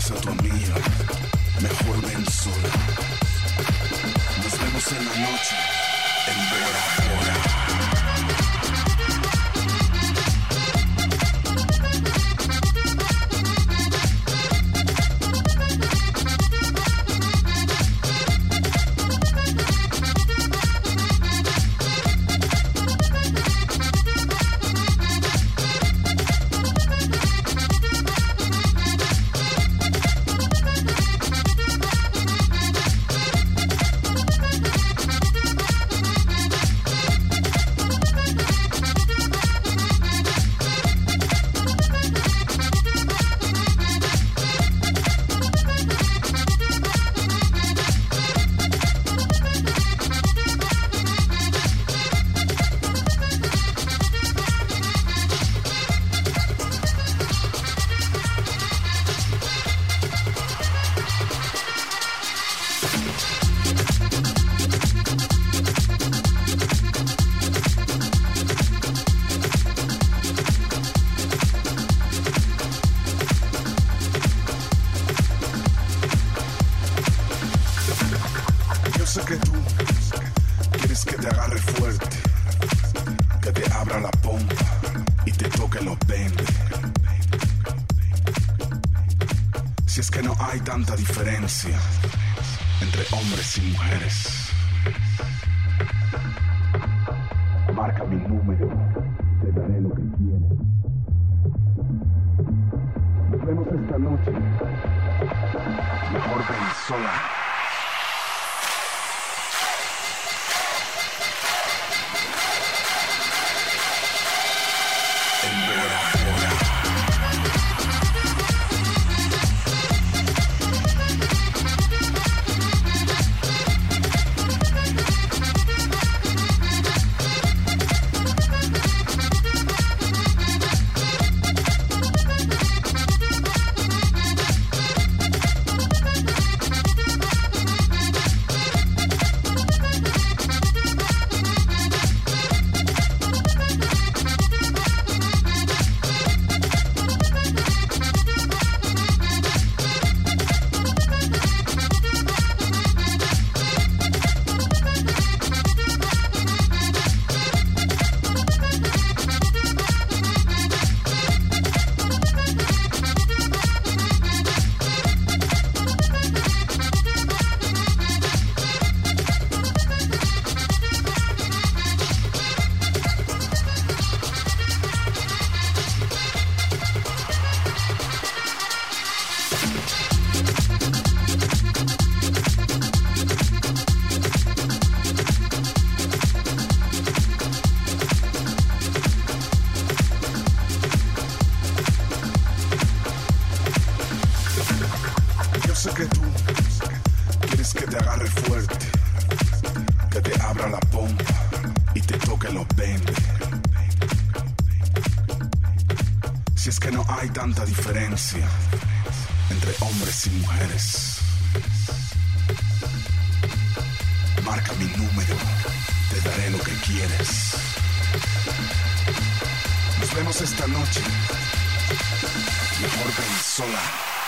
casa tu amiga, mejor ven sola. Nos vemos en la noche, en Vera. sabor Brizola. Nos vemos esta noche. Mejor ven sola.